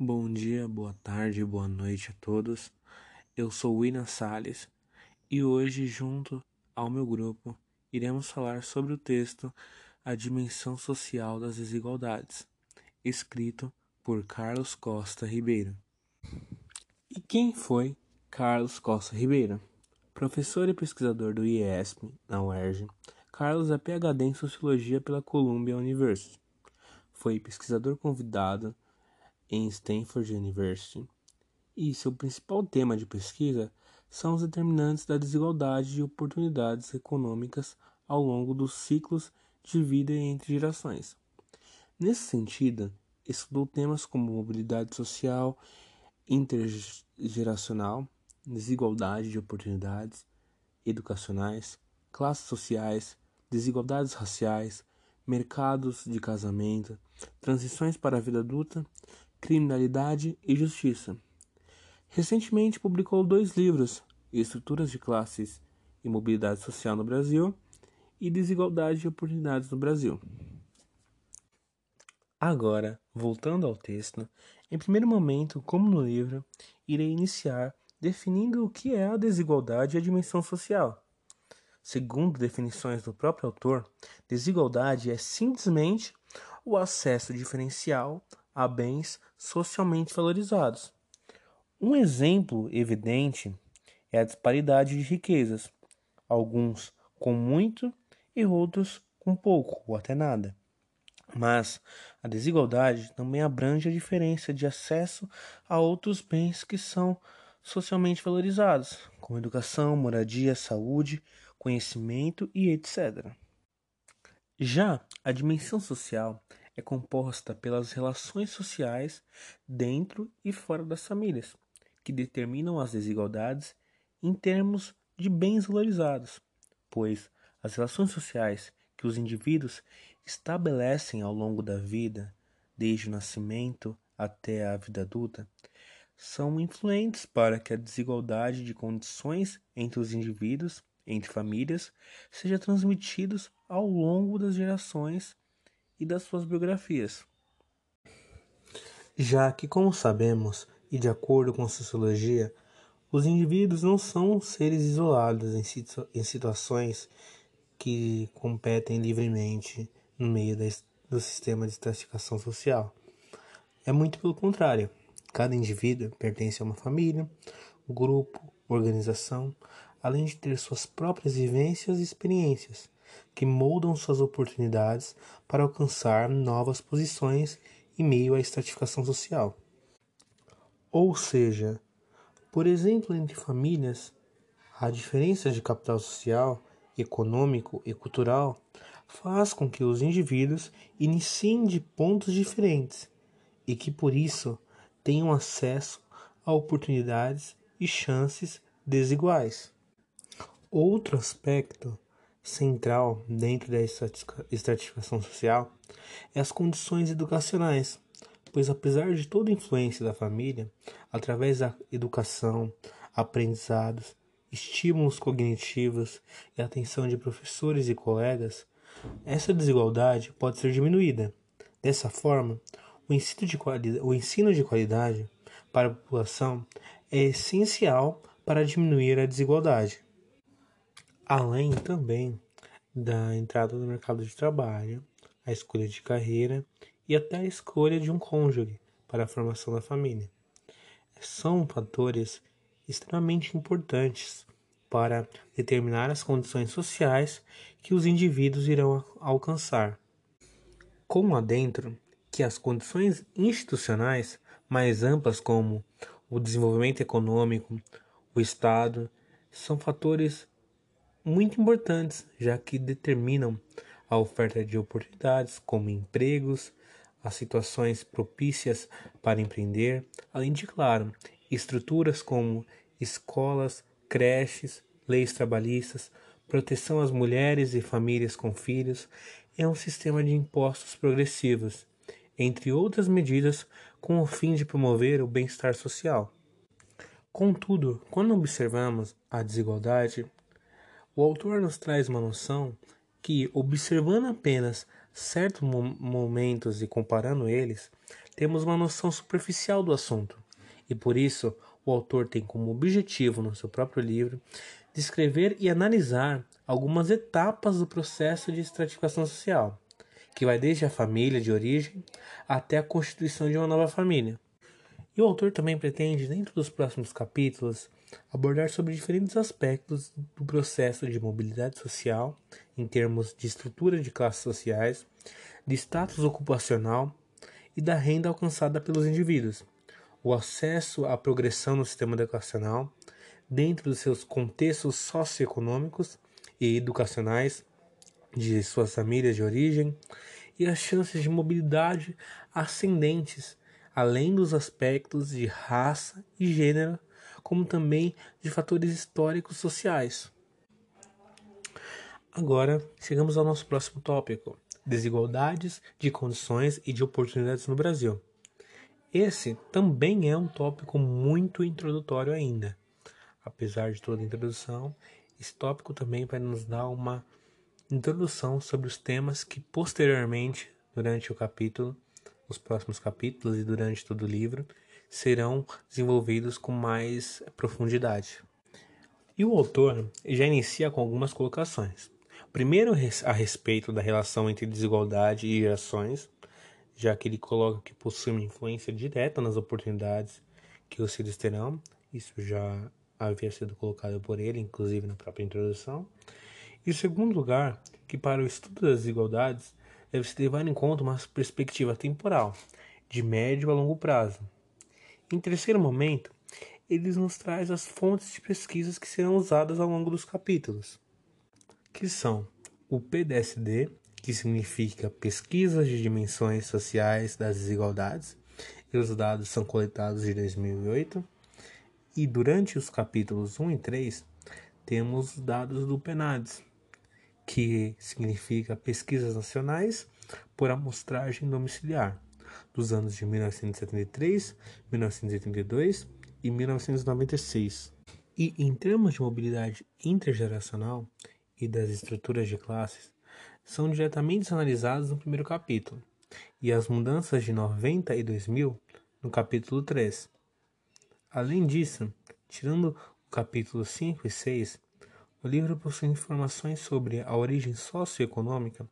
Bom dia, boa tarde, boa noite a todos. Eu sou William Sales e hoje, junto ao meu grupo, iremos falar sobre o texto A Dimensão Social das Desigualdades, escrito por Carlos Costa Ribeiro. E quem foi Carlos Costa Ribeiro? Professor e pesquisador do IESP, na UERJ, Carlos é PhD em Sociologia pela Columbia University. Foi pesquisador convidado em Stanford University, e seu principal tema de pesquisa são os determinantes da desigualdade de oportunidades econômicas ao longo dos ciclos de vida entre gerações. Nesse sentido, estudou temas como mobilidade social, intergeracional, desigualdade de oportunidades educacionais, classes sociais, desigualdades raciais, mercados de casamento, transições para a vida adulta Criminalidade e Justiça. Recentemente publicou dois livros, Estruturas de Classes e Mobilidade Social no Brasil e Desigualdade de Oportunidades no Brasil. Agora, voltando ao texto, em primeiro momento, como no livro, irei iniciar definindo o que é a desigualdade e a dimensão social. Segundo definições do próprio autor, desigualdade é simplesmente o acesso diferencial a bens socialmente valorizados. Um exemplo evidente é a disparidade de riquezas, alguns com muito e outros com pouco ou até nada. Mas a desigualdade também abrange a diferença de acesso a outros bens que são socialmente valorizados, como educação, moradia, saúde, conhecimento e etc. Já a dimensão social é composta pelas relações sociais dentro e fora das famílias, que determinam as desigualdades em termos de bens valorizados, pois as relações sociais que os indivíduos estabelecem ao longo da vida, desde o nascimento até a vida adulta, são influentes para que a desigualdade de condições entre os indivíduos, entre famílias, seja transmitidos ao longo das gerações e das suas biografias. Já que, como sabemos, e de acordo com a sociologia, os indivíduos não são seres isolados em, em situações que competem livremente no meio do sistema de estratificação social. É muito pelo contrário. Cada indivíduo pertence a uma família, grupo, organização, além de ter suas próprias vivências e experiências, que moldam suas oportunidades para alcançar novas posições em meio à estratificação social. Ou seja, por exemplo, entre famílias, a diferença de capital social, econômico e cultural faz com que os indivíduos iniciem de pontos diferentes e que por isso tenham acesso a oportunidades e chances desiguais. Outro aspecto central dentro da estratificação social é as condições educacionais, pois apesar de toda a influência da família, através da educação, aprendizados, estímulos cognitivos e atenção de professores e colegas, essa desigualdade pode ser diminuída. Dessa forma, o ensino de, o ensino de qualidade para a população é essencial para diminuir a desigualdade além também da entrada no mercado de trabalho, a escolha de carreira e até a escolha de um cônjuge para a formação da família. São fatores extremamente importantes para determinar as condições sociais que os indivíduos irão alcançar. Como adentro que as condições institucionais mais amplas como o desenvolvimento econômico, o Estado, são fatores muito importantes, já que determinam a oferta de oportunidades, como empregos, as situações propícias para empreender, além de, claro, estruturas como escolas, creches, leis trabalhistas, proteção às mulheres e famílias com filhos, é um sistema de impostos progressivos, entre outras medidas com o fim de promover o bem-estar social. Contudo, quando observamos a desigualdade, o autor nos traz uma noção que, observando apenas certos momentos e comparando eles, temos uma noção superficial do assunto, e por isso o autor tem como objetivo no seu próprio livro descrever e analisar algumas etapas do processo de estratificação social, que vai desde a família de origem até a constituição de uma nova família. E o autor também pretende, dentro dos próximos capítulos, abordar sobre diferentes aspectos do processo de mobilidade social, em termos de estrutura de classes sociais, de status ocupacional e da renda alcançada pelos indivíduos, o acesso à progressão no sistema educacional, dentro dos seus contextos socioeconômicos e educacionais de suas famílias de origem e as chances de mobilidade ascendentes, além dos aspectos de raça e gênero, como também de fatores históricos sociais. Agora, chegamos ao nosso próximo tópico: desigualdades de condições e de oportunidades no Brasil. Esse também é um tópico muito introdutório ainda. Apesar de toda a introdução, esse tópico também vai nos dar uma introdução sobre os temas que posteriormente, durante o capítulo, os próximos capítulos e durante todo o livro, serão desenvolvidos com mais profundidade. E o autor já inicia com algumas colocações. Primeiro, a respeito da relação entre desigualdade e gerações, já que ele coloca que possui uma influência direta nas oportunidades que os filhos terão. Isso já havia sido colocado por ele, inclusive na própria introdução. E, segundo lugar, que para o estudo das desigualdades deve-se levar em conta uma perspectiva temporal, de médio a longo prazo. Em terceiro momento, ele nos traz as fontes de pesquisas que serão usadas ao longo dos capítulos, que são o PDSD, que significa Pesquisas de Dimensões Sociais das Desigualdades, e os dados são coletados de 2008. E durante os capítulos 1 e 3, temos os dados do PENADES, que significa Pesquisas Nacionais por Amostragem Domiciliar, dos anos de 1973, 1982 e 1996. E em termos de mobilidade intergeracional e das estruturas de classes, são diretamente analisados no primeiro capítulo, e as mudanças de 90 e 2000 no capítulo 3. Além disso, tirando o capítulo 5 e 6, o livro possui informações sobre a origem socioeconômica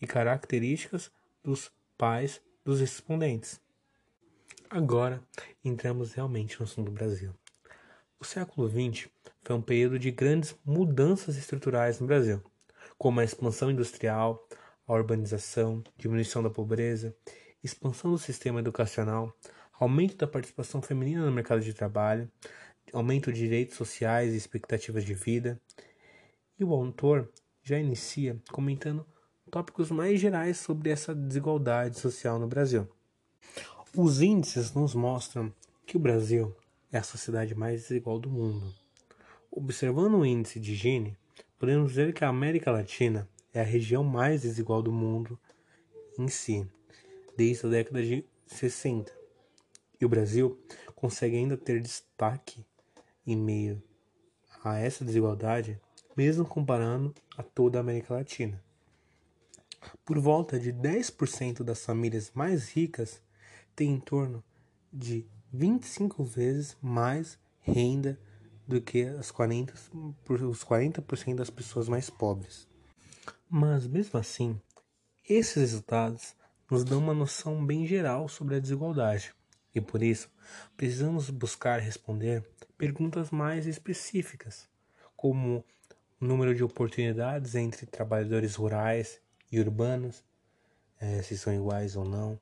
e características dos pais dos respondentes. Agora, entramos realmente no assunto do Brasil. O século XX foi um período de grandes mudanças estruturais no Brasil como a expansão industrial, a urbanização, diminuição da pobreza, expansão do sistema educacional, aumento da participação feminina no mercado de trabalho, aumento de direitos sociais e expectativas de vida. E o autor já inicia comentando tópicos mais gerais sobre essa desigualdade social no Brasil. Os índices nos mostram que o Brasil é a sociedade mais desigual do mundo. Observando o índice de Gini, Podemos dizer que a América Latina é a região mais desigual do mundo em si, desde a década de 60. E o Brasil consegue ainda ter destaque em meio a essa desigualdade, mesmo comparando a toda a América Latina. Por volta de 10% das famílias mais ricas têm em torno de 25 vezes mais renda do que as 40, os 40% das pessoas mais pobres. Mas mesmo assim, esses resultados nos dão uma noção bem geral sobre a desigualdade e por isso precisamos buscar responder perguntas mais específicas, como o número de oportunidades entre trabalhadores rurais e urbanos, é, se são iguais ou não,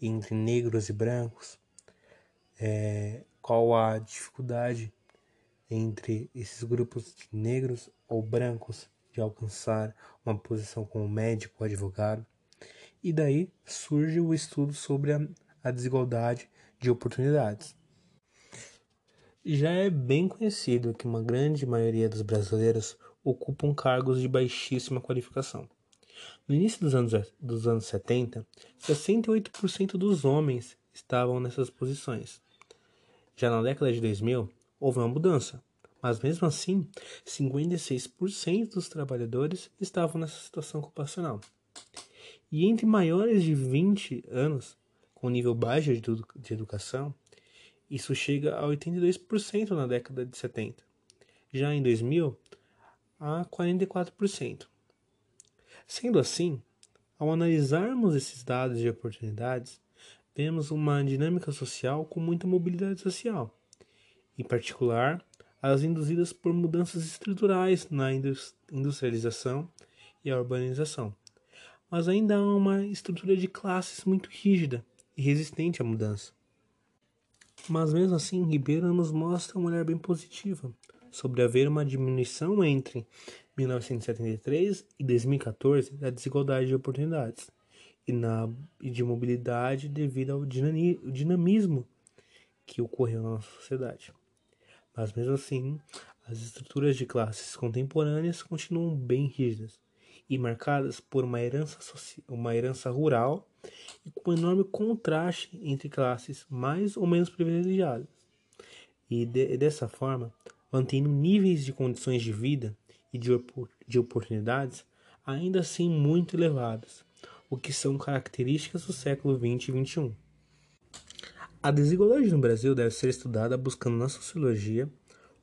entre negros e brancos, é, qual a dificuldade entre esses grupos negros ou brancos de alcançar uma posição como médico ou advogado. E daí surge o estudo sobre a, a desigualdade de oportunidades. Já é bem conhecido que uma grande maioria dos brasileiros ocupam cargos de baixíssima qualificação. No início dos anos, dos anos 70, 68% dos homens estavam nessas posições. Já na década de 2000, houve uma mudança, mas mesmo assim, 56% dos trabalhadores estavam nessa situação ocupacional. E entre maiores de 20 anos, com nível baixo de, educação, isso chega a 82% na década de 70. Já em 2000, a 44%. Sendo assim, ao analisarmos esses dados de oportunidades, vemos uma dinâmica social com muita mobilidade social, em particular as induzidas por mudanças estruturais na industrialização e a urbanização. Mas ainda há uma estrutura de classes muito rígida e resistente à mudança. Mas mesmo assim, Ribeiro nos mostra uma olhar bem positiva sobre haver uma diminuição entre 1973 e 2014 da desigualdade de oportunidades e, na, e de mobilidade devido ao dinamismo que ocorreu na nossa sociedade. Mas mesmo assim, as estruturas de classes contemporâneas continuam bem rígidas e marcadas por uma herança, uma herança rural e com um enorme contraste entre classes mais ou menos privilegiadas. E de, dessa forma, mantendo níveis de condições de vida e de, de oportunidades ainda assim muito elevados, o que são características do século XX e XXI. A desigualdade no Brasil deve ser estudada buscando na sociologia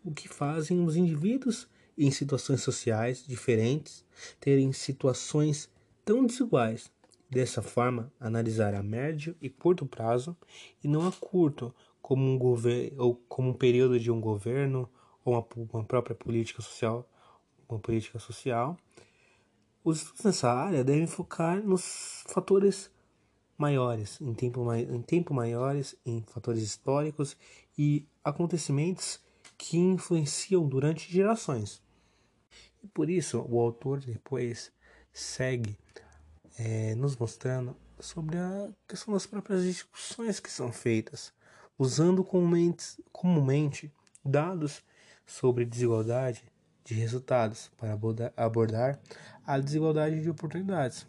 o que fazem os indivíduos em situações sociais diferentes terem situações tão desiguais. Dessa forma, analisar a médio e curto prazo e não a curto, como um governo ou como um período de um governo ou uma, uma própria política social, uma política social. Os estudos nessa área devem focar nos fatores maiores, em tempo, em tempo maiores, em fatores históricos e acontecimentos que influenciam durante gerações. E por isso o autor depois segue é, nos mostrando sobre a questão das próprias discussões que são feitas, usando comumente, comumente dados sobre desigualdade de resultados para abordar a desigualdade de oportunidades,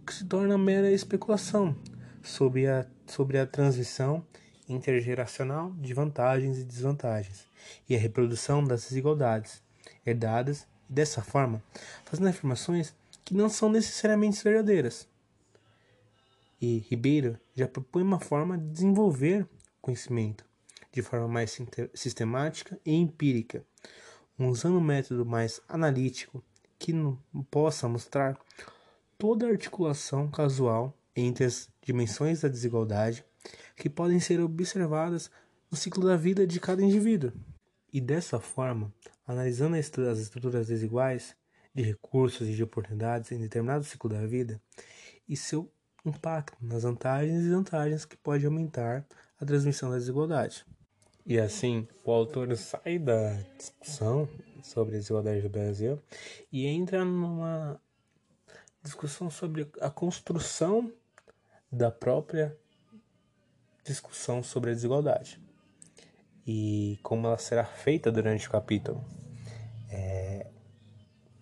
o que se torna mera especulação sobre a, sobre a transição intergeracional de vantagens e desvantagens e a reprodução das desigualdades herdadas dessa forma fazendo afirmações que não são necessariamente verdadeiras. E Ribeiro já propõe uma forma de desenvolver conhecimento de forma mais sistemática e empírica, usando um método mais analítico que possa mostrar toda a articulação casual entre as dimensões da desigualdade que podem ser observadas no ciclo da vida de cada indivíduo. E dessa forma, analisando as estruturas desiguais de recursos e de oportunidades em determinado ciclo da vida e seu impacto nas vantagens e desvantagens que pode aumentar a transmissão da desigualdade. E assim, o autor sai da discussão sobre a desigualdade do Brasil e entra numa discussão sobre a construção da própria discussão sobre a desigualdade e como ela será feita durante o capítulo. É,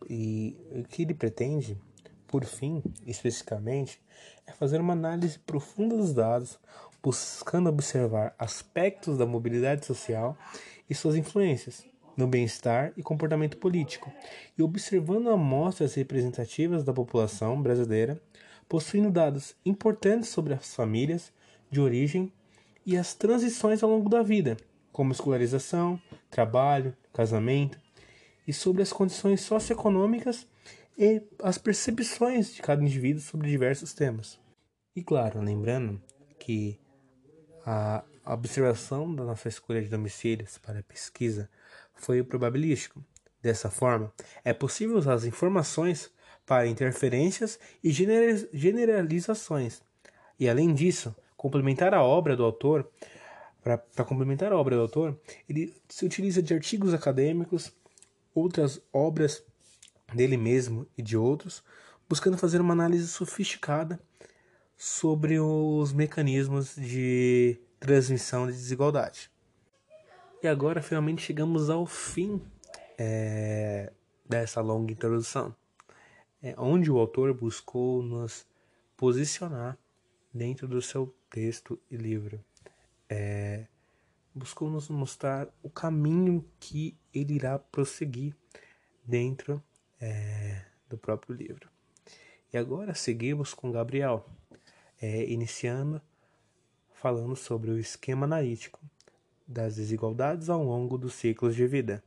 e o que ele pretende, por fim, especificamente, é fazer uma análise profunda dos dados, buscando observar aspectos da mobilidade social e suas influências no bem-estar e comportamento político, e observando amostras representativas da população brasileira, possuindo dados importantes sobre as famílias de origem e as transições ao longo da vida, como escolarização, trabalho, casamento, e sobre as condições socioeconômicas e as percepções de cada indivíduo sobre diversos temas. E claro, lembrando que a observação da nossa escolha de domicílios para a pesquisa foi probabilístico. Dessa forma, é possível usar as informações para interferências e generalizações. E além disso, complementar a obra do autor, para complementar a obra do autor, ele se utiliza de artigos acadêmicos, outras obras dele mesmo e de outros, buscando fazer uma análise sofisticada sobre os mecanismos de transmissão de desigualdade. E agora finalmente chegamos ao fim é, dessa longa introdução, é, onde o autor buscou nos posicionar dentro do seu texto e livro. É, buscou nos mostrar o caminho que ele irá prosseguir dentro é, do próprio livro. E agora seguimos com Gabriel é, iniciando falando sobre o esquema analítico das desigualdades ao longo dos ciclos de vida.